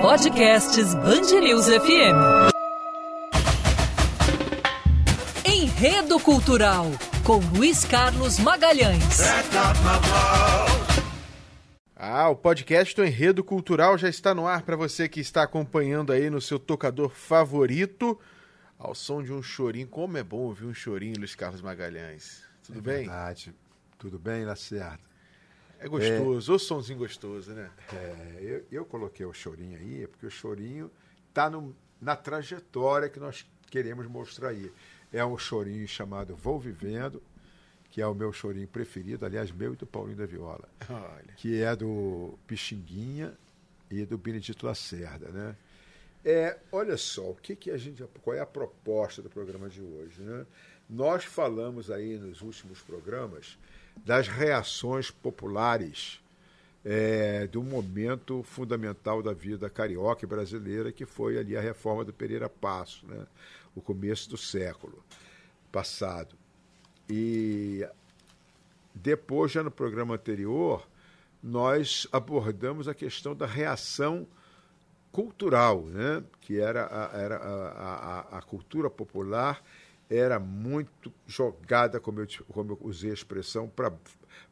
Podcasts Bangerils FM. Enredo Cultural com Luiz Carlos Magalhães. Ah, o podcast do Enredo Cultural já está no ar para você que está acompanhando aí no seu tocador favorito, ao som de um chorinho. Como é bom ouvir um chorinho, Luiz Carlos Magalhães. Tudo é bem? Verdade. Tudo bem, Lacerda? É gostoso, é... o somzinho gostoso, né? É, eu, eu, coloquei o chorinho aí, porque o chorinho está na trajetória que nós queremos mostrar aí. É um chorinho chamado Vou Vivendo, que é o meu chorinho preferido, aliás, meu e do Paulinho da Viola, Olha. que é do Pixinguinha e do Benedito Lacerda, né? É, olha só, o que, que a gente, qual é a proposta do programa de hoje, né? Nós falamos aí nos últimos programas das reações populares é, do momento fundamental da vida carioca e brasileira, que foi ali a reforma do Pereira Passo, né? o começo do século passado. E depois, já no programa anterior, nós abordamos a questão da reação cultural, né? que era a, era a, a, a cultura popular era muito jogada, como eu, como eu usei a expressão,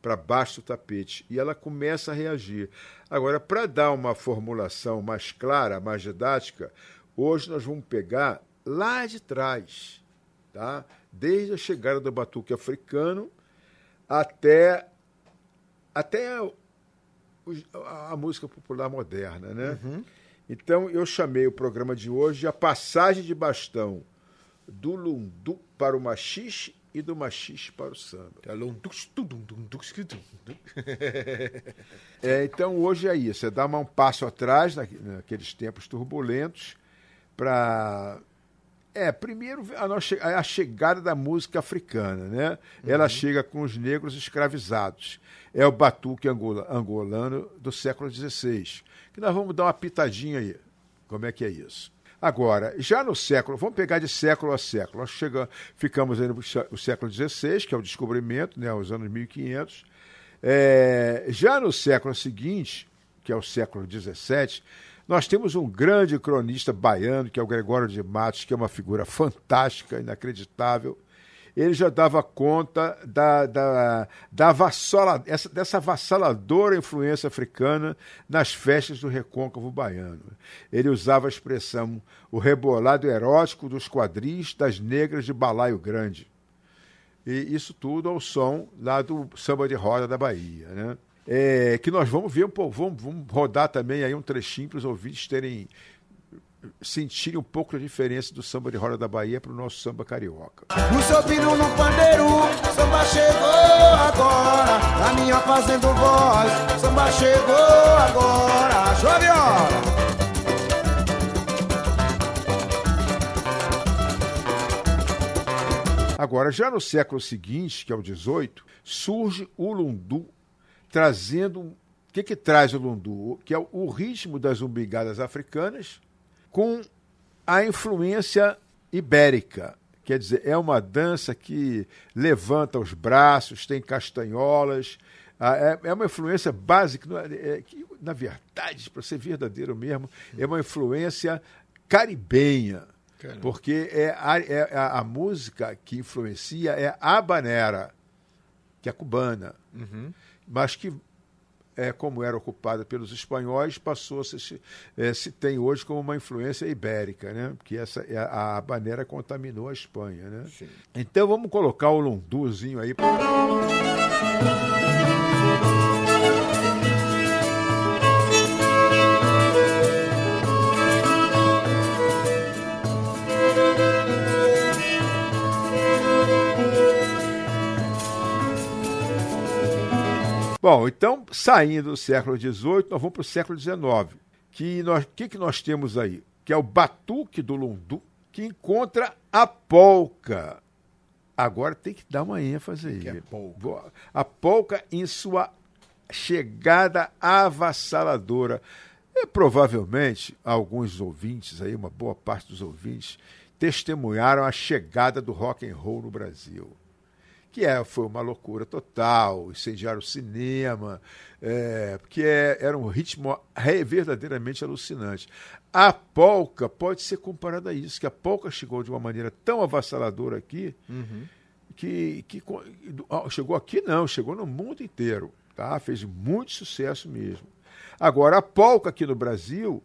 para baixo do tapete. E ela começa a reagir. Agora, para dar uma formulação mais clara, mais didática, hoje nós vamos pegar lá de trás, tá? desde a chegada do batuque africano até, até a, a, música popular moderna. Né? Uhum. Então, eu chamei o programa de hoje a passagem de bastão do lundu para o machixe e do machixe para o samba. é, então hoje é isso, é dar um passo atrás naqueles tempos turbulentos para é, primeiro a, a, chegada da música africana, né? Uhum. Ela chega com os negros escravizados. É o batuque angola, angolano do século XVI. Que nós vamos dar uma pitadinha aí. Como é que é isso? Agora, já no século, vamos pegar de século a século, nós chegamos, ficamos aí no século XVI, que é o descobrimento, né, os anos 1500. É, já no século seguinte, que é o século XVII, nós temos um grande cronista baiano, que é o Gregório de Matos, que é uma figura fantástica, inacreditável, ele já dava conta da, da, da vassala, essa, dessa vassaladora influência africana nas festas do recôncavo baiano. Ele usava a expressão o rebolado erótico dos quadris das negras de Balaio Grande. E isso tudo ao som lá do samba de roda da Bahia. Né? É, que nós vamos ver, vamos, vamos rodar também aí um trechinho para os ouvintes terem sentirem um pouco a diferença do samba de roda da Bahia para o nosso samba carioca. No pandeiro, samba chegou agora, minha fazendo voz, samba chegou agora, chove Agora, já no século seguinte, que é o XVIII, surge o lundu, trazendo. O que, que traz o lundu? Que é o ritmo das umbigadas africanas, com a influência ibérica. Quer dizer, é uma dança que levanta os braços, tem castanholas, ah, é, é uma influência básica, é, que, na verdade, para ser verdadeiro mesmo, é uma influência caribenha. Caramba. Porque é a, é a, a, música que influencia é a banera, que é cubana, uhum. mas que é, como era ocupada pelos espanhóis, passou a se, é, se tem hoje como uma influência ibérica, né? Porque essa, é, a, a bandeira contaminou a Espanha, né? Sim. Então vamos colocar o lunduzinho aí. Bom, então, saindo do século XVIII, nós vamos para o século XIX. Que nós, que, que nós temos aí? Que é o batuque do lundu, que encontra a polca. Agora tem que dar uma ênfase aí. Que é polca? A polca em sua chegada avassaladora. E, provavelmente, alguns ouvintes aí, uma boa parte dos ouvintes, testemunharam a chegada do rock and roll no Brasil que é, foi uma loucura total, incendiaram o cinema, é, porque é, era um ritmo verdadeiramente alucinante. A polca pode ser comparada a isso, que a polca chegou de uma maneira tão avassaladora aqui, Uhum. que, que chegou aqui não, chegou no mundo inteiro, tá? Fez muito sucesso mesmo. Agora, a polca aqui no Brasil,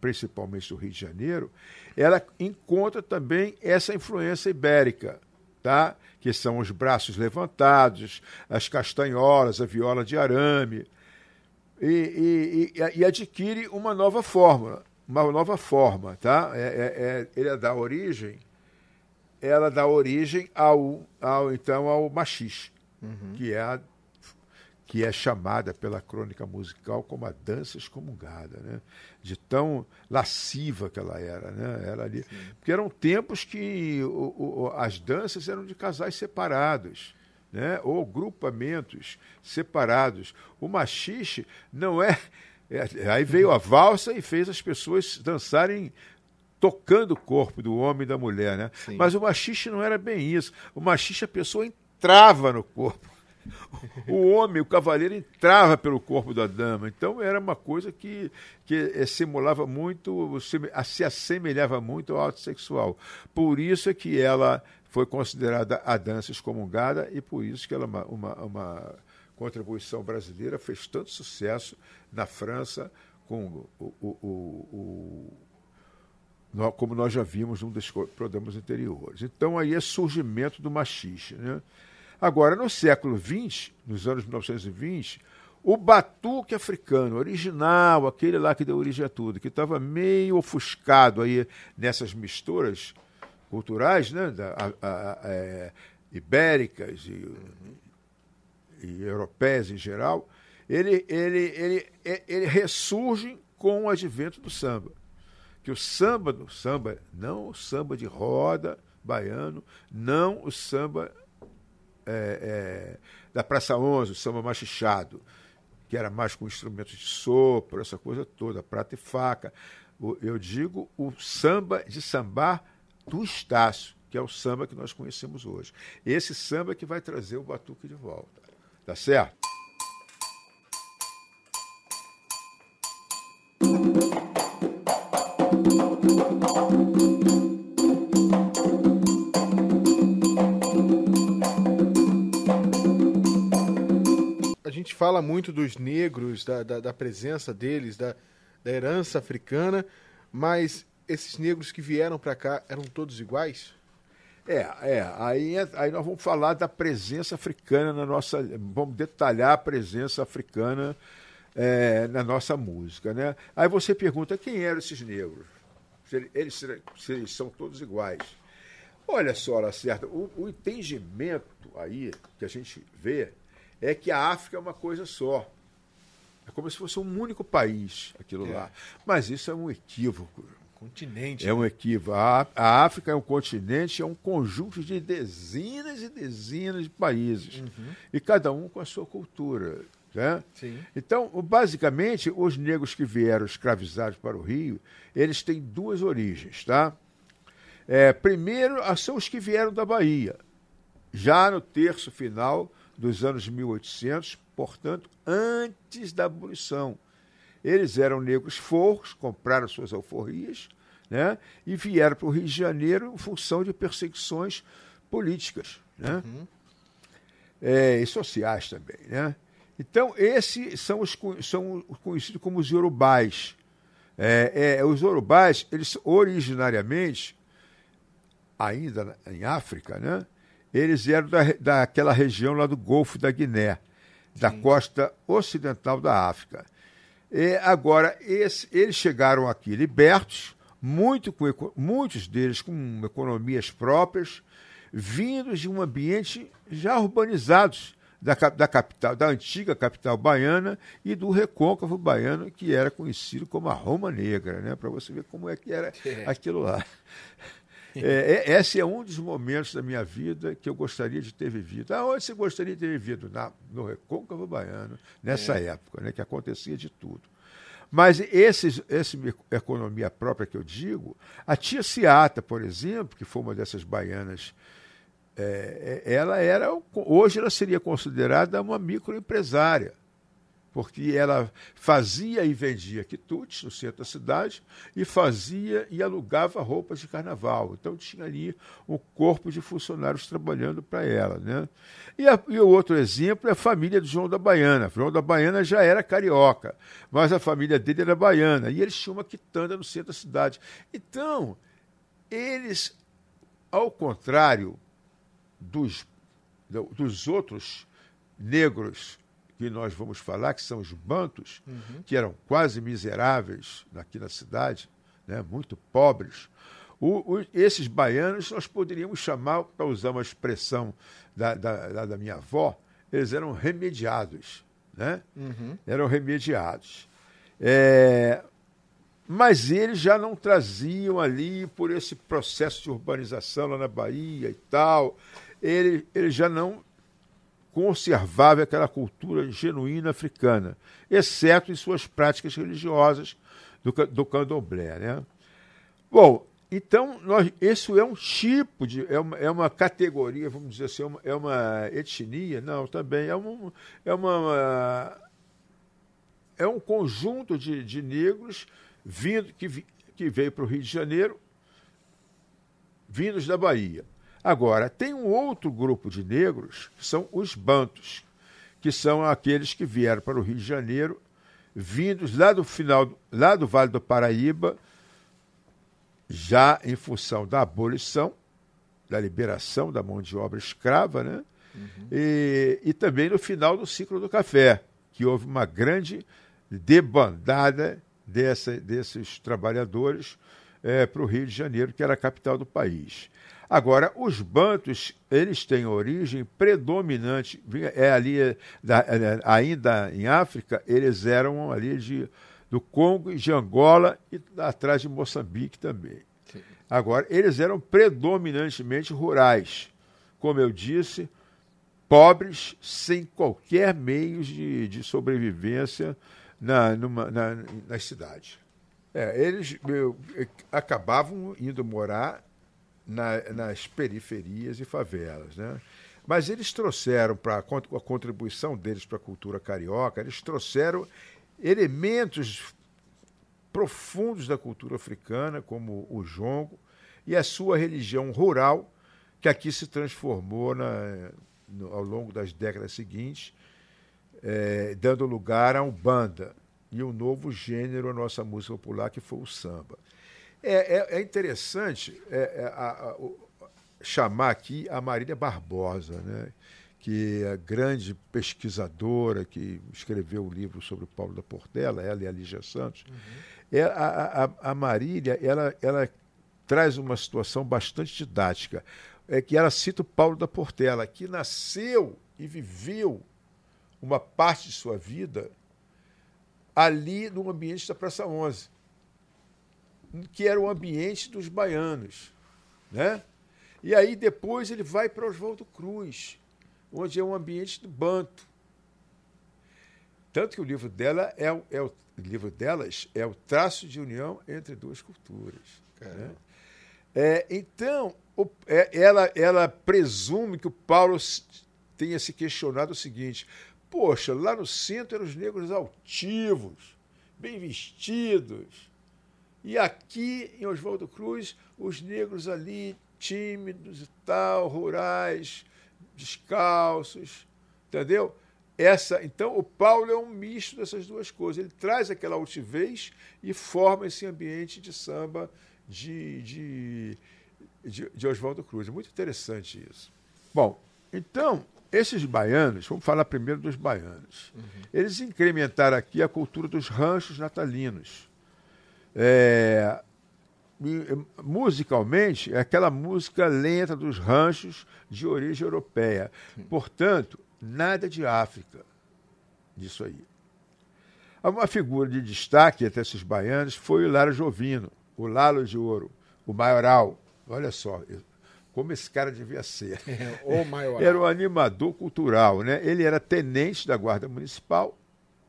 principalmente no Rio de Janeiro, ela encontra também essa influência ibérica, tá? que são os braços levantados, as castanholas, a viola de arame, e, e, e, adquire uma nova forma, uma nova forma, tá? É, é, é, ele dá origem, ela dá origem ao, ao então ao machixe, Uhum. que é a que é chamada pela crônica musical como a dança excomungada, né? de tão lasciva que ela era. Né? Era ali. Porque eram tempos que o, o, as danças eram de casais separados. Né? ou grupamentos separados. O machixe não é, é. Aí veio a valsa e fez as pessoas dançarem tocando o corpo do homem e da mulher. Né? Sim. Mas o machixe não era bem isso. O machixe a pessoa entrava no corpo o homem, o cavaleiro, entrava pelo corpo da dama. Então era uma coisa que, que simulava muito, se assemelhava muito ao ato sexual. Por isso é que ela foi considerada a dança excomungada e por isso que ela uma, uma, uma contribuição brasileira fez tanto sucesso na França com o, o, o, como nós já vimos num dos programas anteriores. Então aí é surgimento do machixe, né? Agora, no século XX, nos anos 1920, o batuque africano original, aquele lá que deu origem a tudo, que estava meio ofuscado aí nessas misturas culturais, né, da, a, a, a, é, ibéricas e, e, europeias em geral, ele, ele, ele, ele ressurge com o advento do samba. Que o samba, do samba, não o samba de roda baiano, não o samba é, é, da Praça 11, o samba machichado, que era mais com instrumentos de sopro, essa coisa toda, prata e faca. Eu digo o samba de sambar do Estácio, que é o samba que nós conhecemos hoje. Esse samba que vai trazer o batuque de volta. Tá certo? Gente fala muito dos negros, da, da, da presença deles, da, da, herança africana, mas esses negros que vieram para cá eram todos iguais? É, é aí, aí nós vamos falar da presença africana na nossa. Vamos detalhar a presença africana é, na nossa música. Né? Aí você pergunta quem eram esses negros? Se eles, se eles são todos iguais. Olha só, Lacerda, o, o entendimento aí que a gente vê é que a África é uma coisa só. É como se fosse um único país, aquilo é. lá. Mas isso é um equívoco. Continente. É um equívoco. A, a, África é um continente, é um conjunto de dezenas e dezenas de países. Uhum. E cada um com a sua cultura. Né? Então, basicamente, os negros que vieram escravizados para o Rio, eles têm duas origens. Tá? É, primeiro, são os que vieram da Bahia. Já no terço final dos anos 1800, portanto, antes da abolição. Eles eram negros forros, compraram suas alforrias né, e vieram para o Rio de Janeiro em função de perseguições políticas né, uhum. é, e sociais também. Né? Então, esses são os são conhecidos como os yorubais. É, é, os yorubais, eles originariamente, ainda em África, né, eles eram da, daquela região lá do Golfo da Guiné, Sim. da costa ocidental da África. E agora, esse, eles chegaram aqui libertos, muito com, muitos deles com economias próprias, vindos de um ambiente já urbanizados da, da capital, da antiga capital baiana e do recôncavo baiano, que era conhecido como a Roma Negra, né? para você ver como é que era é. aquilo lá. É, esse é um dos momentos da minha vida que eu gostaria de ter vivido. Aonde você gostaria de ter vivido? Na, no Recôncavo Baiano, nessa é. época, né, que acontecia de tudo. Mas esses, essa economia própria que eu digo, a tia Ciata, por exemplo, que foi uma dessas baianas é, é, ela era, hoje ela seria considerada uma microempresária, porque ela fazia e vendia quitutes no centro da cidade e fazia e alugava roupas de carnaval. Então tinha ali um corpo de funcionários trabalhando para ela. Né? E, a, e, o outro exemplo é a família do João da Baiana. João da Baiana já era carioca, mas a família dele era baiana e eles tinham uma quitanda no centro da cidade. Então, eles, ao contrário dos, dos outros negros que nós vamos falar, que são os bantos, uhum. que eram quase miseráveis aqui na cidade, né, muito pobres. O, o, esses baianos nós poderíamos chamar, para usar uma expressão da, da, da, minha avó, eles eram remediados. Né? Uhum. Eram remediados. É, mas eles já não traziam ali, por esse processo de urbanização lá na Bahia e tal, ele, ele já não conservava aquela cultura genuína africana, exceto em suas práticas religiosas do, do candomblé. Né? Bom, então, nós, isso é um tipo de. É uma, é uma categoria, vamos dizer assim, é uma, é uma etnia? Não, também. É, um, é, uma, é um conjunto de, de negros vindo, que, que veio para o Rio de Janeiro, vindos da Bahia. Agora, tem um outro grupo de negros, que são os bantos, que são aqueles que vieram para o Rio de Janeiro, vindos lá do final, lá do Vale do Paraíba, já em função da abolição, da liberação da mão de obra escrava, né? Uhum. E, e também no final do ciclo do café, que houve uma grande debandada dessa, desses trabalhadores é, para o Rio de Janeiro, que era a capital do país. Agora, os bantos, eles têm origem predominante, é ali, é, ainda em África, eles eram ali de, do Congo e de Angola e atrás de Moçambique também. Sim. Agora, eles eram predominantemente rurais, como eu disse, pobres, sem qualquer meio de, de sobrevivência na, numa, na, nas cidades. É, eles meu, acabavam indo morar na, nas periferias e favelas. Né? Mas eles trouxeram, para a contribuição deles para a cultura carioca, eles trouxeram elementos profundos da cultura africana, como o jongo, e a sua religião rural, que aqui se transformou na, no, ao longo das décadas seguintes, é, dando lugar a um banda e um novo gênero à nossa música popular, que foi o samba. É, é, é interessante é, é, a, a, chamar aqui a Marília Barbosa, né? que é a grande pesquisadora que escreveu o livro sobre o Paulo da Portela, ela e a Lígia Santos. Uhum. É, a, a, a Marília ela, ela traz uma situação bastante didática, é que ela cita o Paulo da Portela, que nasceu e viveu uma parte de sua vida ali no ambiente da Praça 11 que era o ambiente dos baianos. Né? E aí depois ele vai para Oswaldo Cruz, onde é um ambiente do banto. Tanto que o livro dela é, é o, o livro delas é o traço de união entre duas culturas. Né? É, então, o, é, ela, ela presume que o Paulo tenha se questionado o seguinte: poxa, lá no centro eram os negros altivos, bem vestidos, e aqui em Oswaldo Cruz, os negros ali tímidos e tal, rurais, descalços, entendeu? Essa, então, o Paulo é um misto dessas duas coisas. Ele traz aquela altivez e forma esse ambiente de samba de, de, de, de Oswaldo Cruz. É muito interessante isso. Bom, então, esses baianos, vamos falar primeiro dos baianos. Uhum. Eles incrementaram aqui a cultura dos ranchos natalinos. É, musicalmente, é aquela música lenta dos ranchos de origem europeia. Portanto, nada de África disso aí. Uma figura de destaque entre esses baianos foi o Lara Jovino, o Lalo de Ouro, o maioral. Olha só, como esse cara devia ser. o maioral. Era um animador cultural, né? Ele era tenente da Guarda Municipal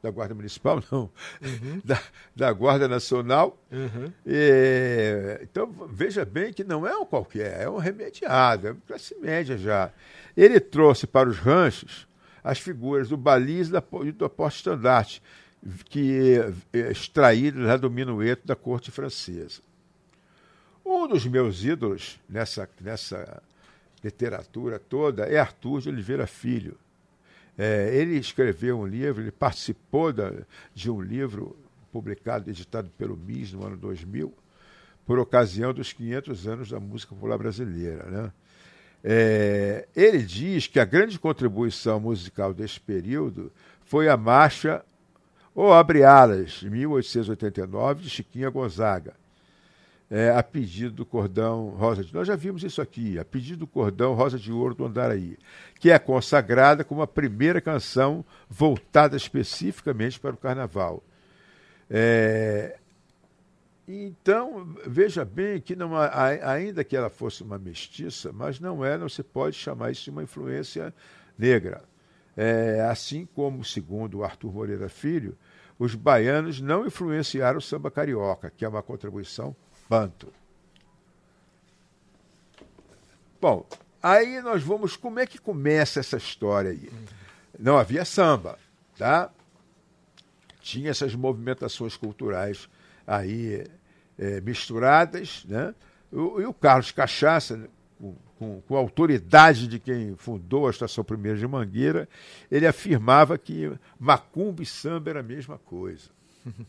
da Guarda Municipal, não, uhum. da, da, Guarda Nacional. Uhum. E, então, veja bem que não é um qualquer, é um remediado, é classe média já. Ele trouxe para os ranchos as figuras do baliza e do porte-estandarte, que é extraído lá do minueto da corte francesa. Um dos meus ídolos nessa, nessa literatura toda é Arthur de Oliveira Filho. É, ele escreveu um livro, ele participou da, de um livro publicado, editado pelo MIS no ano 2000, por ocasião dos 500 anos da música popular brasileira. Né? É, ele diz que a grande contribuição musical desse período foi a marcha ou Abre Alas, 1889, de Chiquinha Gonzaga, é, a pedido do cordão Rosa de Nós já vimos isso aqui, a pedido do cordão Rosa de Ouro do Andaraí, que é consagrada como a primeira canção voltada especificamente para o carnaval. É, então, veja bem que não, ainda que ela fosse uma mestiça, mas não é, não se pode chamar isso de uma influência negra. É, assim como, segundo Arthur Moreira Filho, os baianos não influenciaram o samba carioca, que é uma contribuição banto. Bom, aí nós vamos. Como é que começa essa história aí? Não havia samba, tá? Tinha essas movimentações culturais aí é, misturadas, né? E o Carlos Cachaça, com, com, com, a autoridade de quem fundou a Estação Primeira de Mangueira, ele afirmava que macumba e samba era a mesma coisa.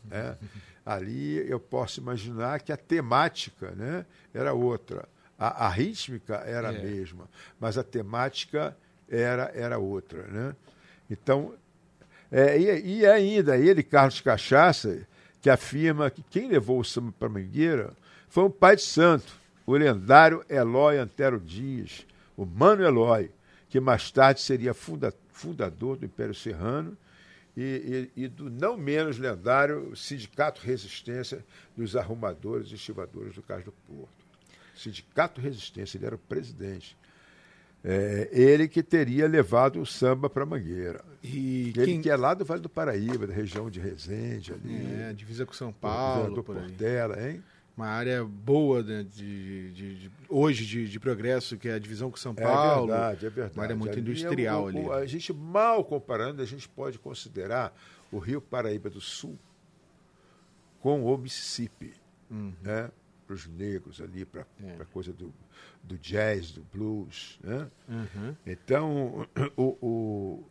Né? Ali eu posso imaginar que a temática né, era outra. A, a rítmica era é. a mesma, mas a temática era, era outra. Né? Então, é, e, e, ainda ele, Carlos Cachaça, que afirma que quem levou o samba para Mangueira foi um pai de santo, o lendário Eloy Antero Dias, o Mano Eloy, que mais tarde seria funda, fundador do Império Serrano e, e, e, do não menos lendário Sindicato Resistência dos Arrumadores e Estivadores do Cais do Porto. Sindicato Resistência, ele era o presidente. É, ele que teria levado o samba para Mangueira. E ele quem... que é lá do Vale do Paraíba, da região de Resende, ali. É, divisa com São Paulo. Do Portela, hein? Uma área boa né, de, de, de, hoje de, de, progresso, que é a divisão com São é Paulo. É verdade, é verdade. Uma área muito ali industrial é, ali. A gente, mal comparando, a gente pode considerar o Rio Paraíba do Sul com o Mississippi, uhum. né? para os negros ali, para é. a coisa do, do jazz, do blues. Né? Uhum. Então, o, o,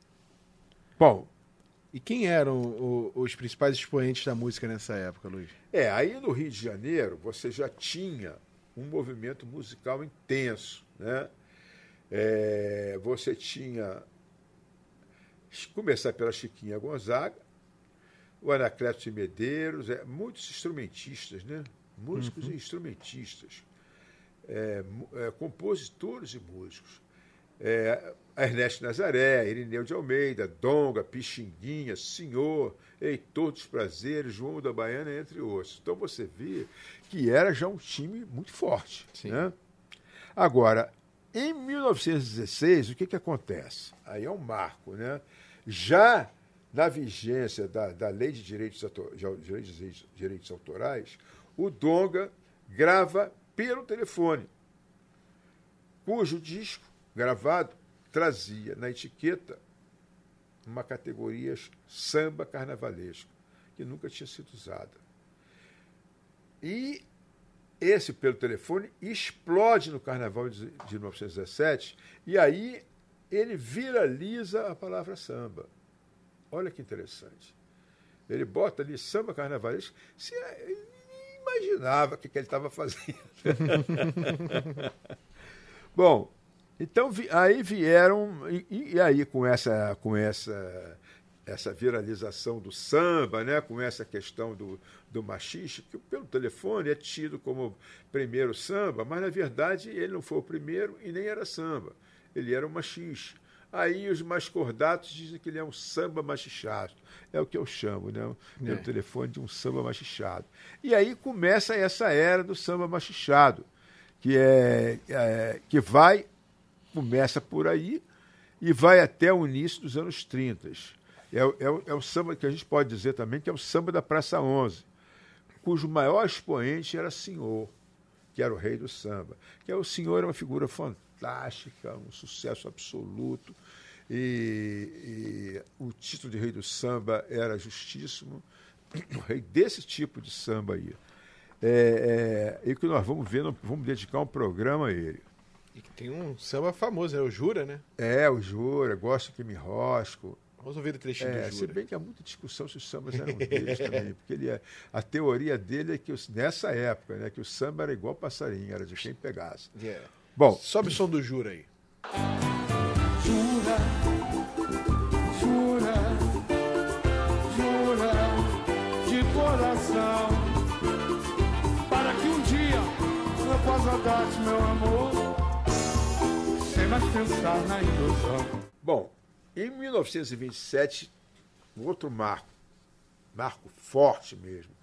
Bom, e quem eram o, os principais expoentes da música nessa época, Luiz? É, aí no Rio de Janeiro você já tinha um movimento musical intenso, né? É, você tinha começar pela Chiquinha Gonzaga, o Anacleto de Medeiros, é, muitos instrumentistas, né? Músicos uhum. e instrumentistas, é, é, compositores e músicos. É, Ernesto Nazaré, Irineu de Almeida, Donga, Pixinguinha, Senhor, Heitor dos Prazeres, João da Baiana, entre outros. Então você vê que era já um time muito forte. Né? Agora, em 1916, o que, que acontece? Aí é um marco. Né? Já na vigência da, da Lei de Direitos, de Direitos Autorais, o Donga grava pelo telefone, cujo disco gravado trazia na etiqueta uma categoria samba carnavalesco, que nunca tinha sido usada. E esse, pelo telefone, explode no carnaval de 1917, e aí ele viraliza a palavra samba. Olha que interessante. Ele bota ali samba carnavalesco. Se, ele imaginava o que, que ele estava fazendo. Bom, então aí vieram e, e, aí com essa com essa essa viralização do samba, né, com essa questão do, do machiste, que pelo telefone é tido como primeiro samba, mas na verdade ele não foi o primeiro e nem era samba, ele era um machiste. Aí os mais cordatos dizem que ele é um samba machichado. É o que eu chamo, né? Pelo é. telefone de um samba machichado. E aí começa essa era do samba machichado, que é, é que vai começa por aí e vai até o início dos anos 30. É, o- é, é o samba que a gente pode dizer também que é o samba da Praça 11, cujo maior expoente era Senhor, que era o rei do samba. Que é o Senhor é uma figura fantástica, um sucesso absoluto. E, e o título de rei do samba era justíssimo, o rei desse tipo de samba aí. É, é, e que nós vamos ver, vamos dedicar um programa a ele. E que tem um samba famoso, né? O Jura, né? É, o Jura, gosto que me rosco. Vamos ouvir o trechinho É, do se Jura. bem que há muita discussão se os sambas eram deles também, porque ele é, a teoria dele é que os- nessa época, né, que o samba era igual passarinho, era de quem pegasse. Yeah. Bom, Sobe o som do Jura aí. Jura, pensar na ilusão. bom, em 1927, um outro marco, marco forte mesmo,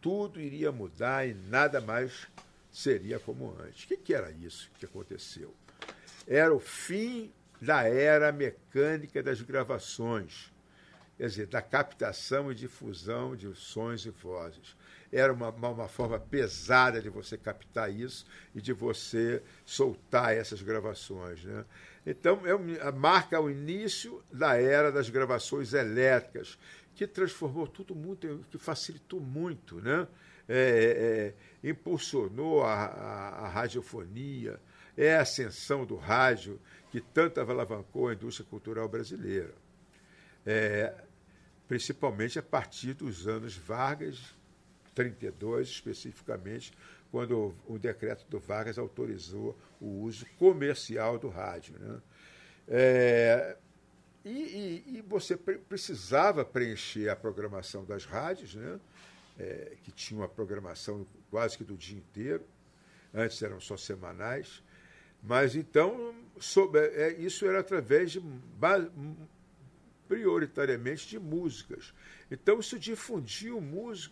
tudo iria mudar e nada mais seria como antes. O que, que era isso que aconteceu? Era o fim da era mecânica das gravações, quer dizer, da captação e difusão de sons e vozes. Era uma, uma, forma pesada de você captar isso e de você soltar essas gravações. Né? Então, é marca o início da era das gravações elétricas, que transformou tudo muito, que facilitou muito, né? É, é, impulsionou a, a, a radiofonia, é a ascensão do rádio que tanto alavancou a indústria cultural brasileira. É, principalmente a partir dos anos Vargas, 32 especificamente, quando o, decreto do Vargas autorizou o uso comercial do rádio. Né? É, e, e- e você pre- precisava preencher a programação das rádios, né? É, que tinha uma programação quase que do dia inteiro, antes eram só semanais, mas então sob- é, isso era através de prioritariamente de músicas. Então isso difundiu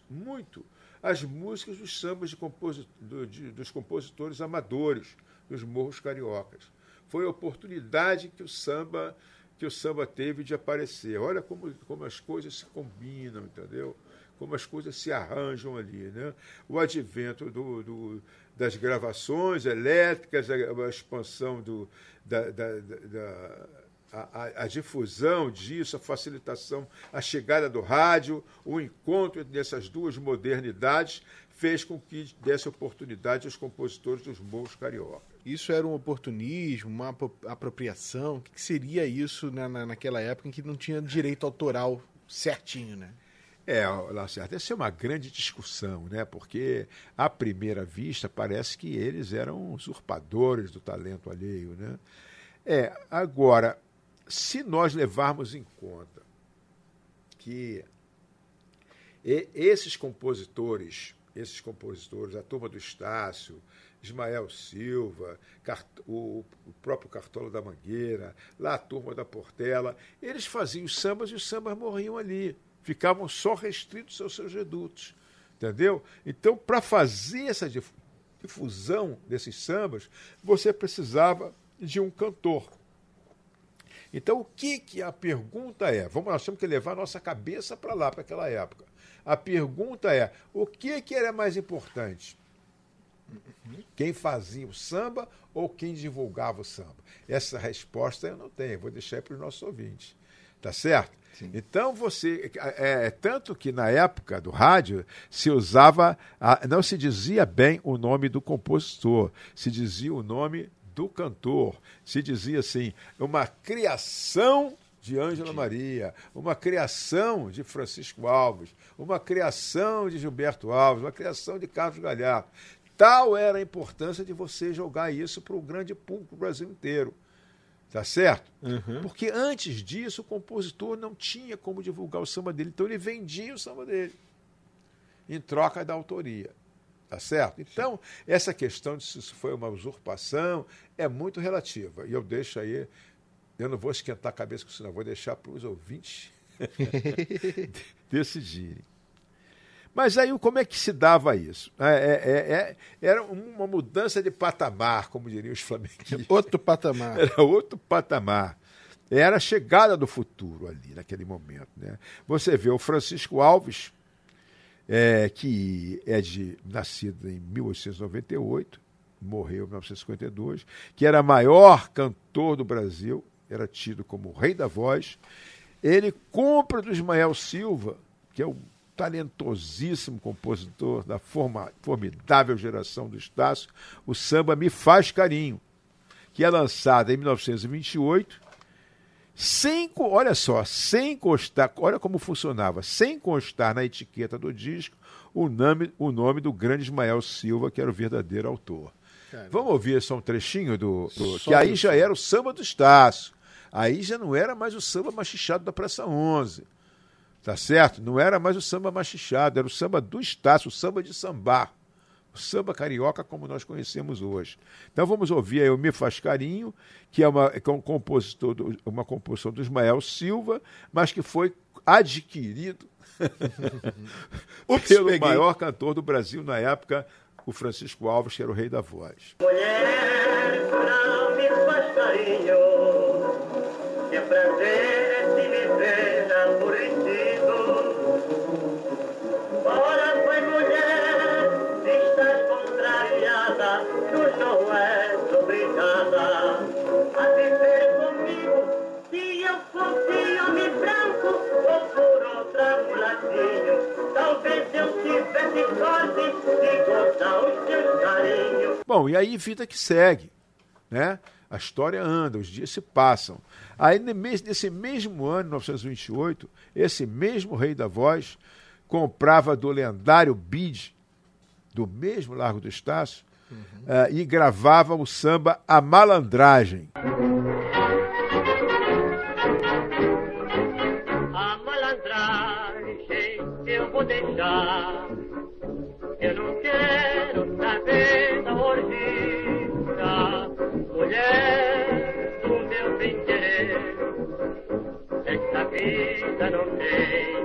muito as músicas dos sambas de composi- do- de- dos compositores amadores dos morros cariocas. Foi a oportunidade que o samba que o samba teve de aparecer. Olha como, como as coisas se combinam, entendeu? Como as coisas se arranjam ali, né? O advento do, do- das gravações elétricas, a, a expansão do, da- da- da- a, a- a difusão disso, a facilitação, a chegada do rádio, o encontro dessas duas modernidades fez com que desse oportunidade aos compositores dos morros carioca. Isso era um oportunismo, uma apro- apropriação? O que, que seria isso na, na- naquela época em que não tinha direito autoral certinho, né? É, Lacerda, essa é uma grande discussão, né? Porque, à primeira vista, parece que eles eram usurpadores do talento alheio, né? É, agora, se nós levarmos em conta que esses compositores, esses compositores, a turma do Estácio, Ismael Silva, o, próprio Cartola da Mangueira, lá a turma da Portela, eles faziam os sambas e os sambas morriam ali, ficavam só restritos aos seus redutos, entendeu? Então, para fazer essa dif- difusão desses sambas, você precisava de um cantor. Então, o que, que a pergunta é? Vamos, nós temos que levar nossa cabeça para lá, para aquela época. A pergunta é: o que, que era mais importante? Quem fazia o samba ou quem divulgava o samba? Essa resposta eu não tenho, vou deixar para os nossos ouvintes. Tá certo? Então você. É, é tanto que na época do rádio se usava. a- não se dizia bem o nome do compositor, se dizia o nome do cantor. Se dizia assim, uma criação de Ângela Maria, uma criação de Francisco Alves, uma criação de Gilberto Alves, uma criação de Carlos Galhardo. Tal era a importância de você jogar isso para o grande público do Brasil inteiro. Tá certo? Porque antes disso o compositor não tinha como divulgar o samba dele, então ele vendia o samba dele em troca da autoria. Tá certo? Então, essa questão de se isso foi uma usurpação é muito relativa. E eu deixo aí, eu não vou esquentar a cabeça com isso, não, vou deixar para os ouvintes decidirem. Mas aí como é que se dava isso? É, é, é, é, era uma mudança de patamar, como diriam os flamenguistas. Outro patamar. Era outro patamar. era a chegada do futuro ali, naquele momento. Né? Você vê o Francisco Alves, é, que é de nascido em 1898, morreu em 1952, que era maior cantor do Brasil, era tido como o rei da voz. Ele compra do Ismael Silva, que é o talentosíssimo compositor da forma, formidável geração do Estácio, o samba Me Faz Carinho, que é lançado em 1928, sem, olha só, sem constar, olha como funcionava, sem constar na etiqueta do disco o nome, o nome do grande Ismael Silva, que era o verdadeiro autor. Caramba. Vamos ouvir só um trechinho do. do que aí já era o samba do Estácio. Aí já não era mais o samba machichado da Praça 11. Tá certo? Não era mais o samba machichado, era o samba do Estácio, o samba de sambar. O samba carioca como nós conhecemos hoje. Então vamos ouvir aí o Me Faz Carinho, que é uma, que é um compositor do, uma composição do Ismael Silva, mas que foi adquirido pelo peguei. maior cantor do Brasil na época, o Francisco Alves, que era o rei da voz. Mulher, não me faz carinho, Bom, e aí vida que segue, né? A história anda, os dias se passam. Aí nesse mesmo ano, 1928, esse mesmo rei da voz comprava do lendário Bid, do mesmo Largo do Estácio, uhum. uh, e gravava o samba A Malandragem.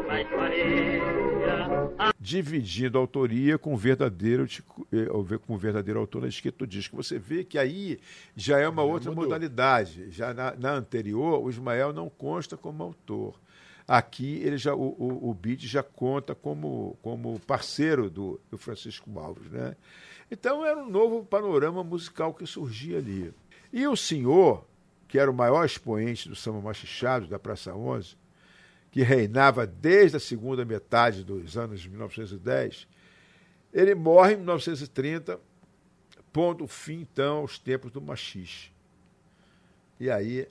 Mais dividindo a autoria com o verdadeiro, eh, com o verdadeiro autor na etiqueta do disco. Você vê que aí já é uma outra mudou. modalidade. Já na, na, anterior, o Ismael não consta como autor. Aqui ele já, o, o, o Bid já conta como, como parceiro do, do Francisco Alves. Né? Então era um novo panorama musical que surgia ali. E o senhor, que era o maior expoente do samba machichado da Praça 11, que reinava desde a segunda metade dos anos de 1910, ele morre em 1930, pondo fim, então, aos tempos do machixe. E aí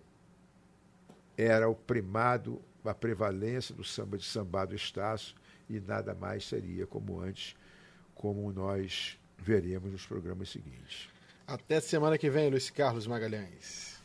era o primado, a prevalência do samba de sambado Estácio, e nada mais seria como antes, como nós veremos nos programas seguintes. Até semana que vem, Luiz Carlos Magalhães.